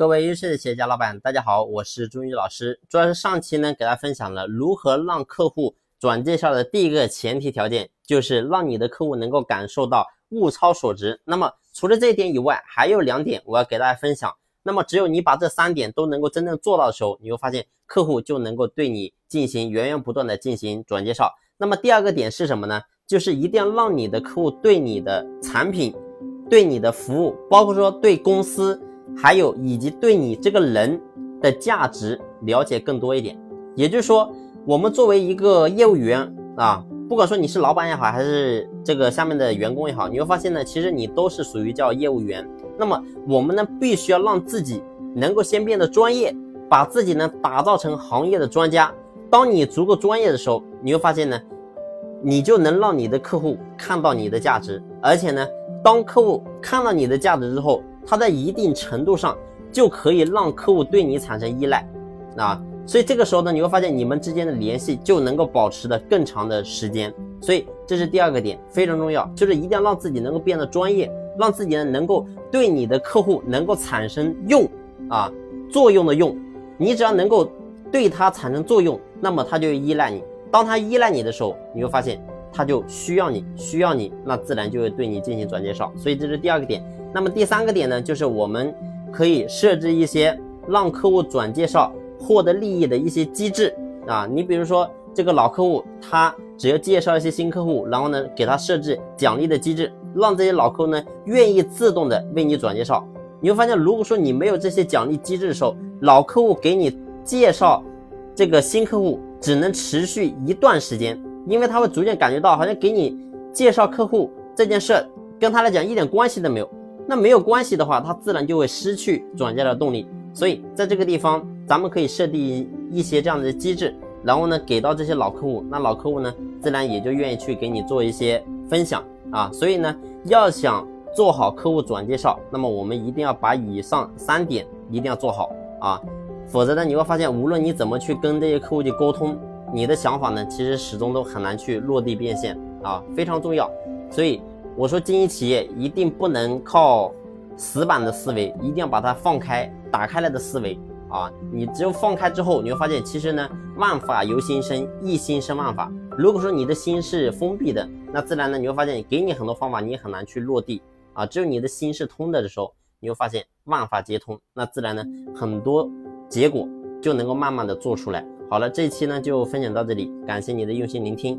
各位优秀的企业家老板，大家好，我是朱宇老师。主要是上期呢，给大家分享了如何让客户转介绍的第一个前提条件，就是让你的客户能够感受到物超所值。那么除了这一点以外，还有两点我要给大家分享。那么只有你把这三点都能够真正做到的时候，你会发现客户就能够对你进行源源不断的进行转介绍。那么第二个点是什么呢？就是一定要让你的客户对你的产品、对你的服务，包括说对公司。还有以及对你这个人的价值了解更多一点，也就是说，我们作为一个业务员啊，不管说你是老板也好，还是这个下面的员工也好，你会发现呢，其实你都是属于叫业务员。那么我们呢，必须要让自己能够先变得专业，把自己呢打造成行业的专家。当你足够专业的时候，你会发现呢，你就能让你的客户看到你的价值，而且呢，当客户看到你的价值之后。它在一定程度上就可以让客户对你产生依赖，啊，所以这个时候呢，你会发现你们之间的联系就能够保持的更长的时间。所以这是第二个点，非常重要，就是一定要让自己能够变得专业，让自己呢能够对你的客户能够产生用啊作用的用。你只要能够对他产生作用，那么他就依赖你。当他依赖你的时候，你会发现他就需要你，需要你，那自然就会对你进行转介绍。所以这是第二个点。那么第三个点呢，就是我们可以设置一些让客户转介绍获得利益的一些机制啊。你比如说这个老客户，他只要介绍一些新客户，然后呢给他设置奖励的机制，让这些老客户呢愿意自动的为你转介绍。你会发现，如果说你没有这些奖励机制的时候，老客户给你介绍这个新客户只能持续一段时间，因为他会逐渐感觉到好像给你介绍客户这件事跟他来讲一点关系都没有。那没有关系的话，他自然就会失去转介的动力。所以在这个地方，咱们可以设定一些这样的机制，然后呢给到这些老客户，那老客户呢自然也就愿意去给你做一些分享啊。所以呢，要想做好客户转介绍，那么我们一定要把以上三点一定要做好啊，否则呢你会发现，无论你怎么去跟这些客户去沟通，你的想法呢其实始终都很难去落地变现啊，非常重要。所以。我说，经营企业一定不能靠死板的思维，一定要把它放开、打开来的思维啊！你只有放开之后，你会发现，其实呢，万法由心生，一心生万法。如果说你的心是封闭的，那自然呢，你会发现，给你很多方法，你也很难去落地啊。只有你的心是通的的时候，你会发现万法皆通，那自然呢，很多结果就能够慢慢的做出来。好了，这一期呢就分享到这里，感谢你的用心聆听。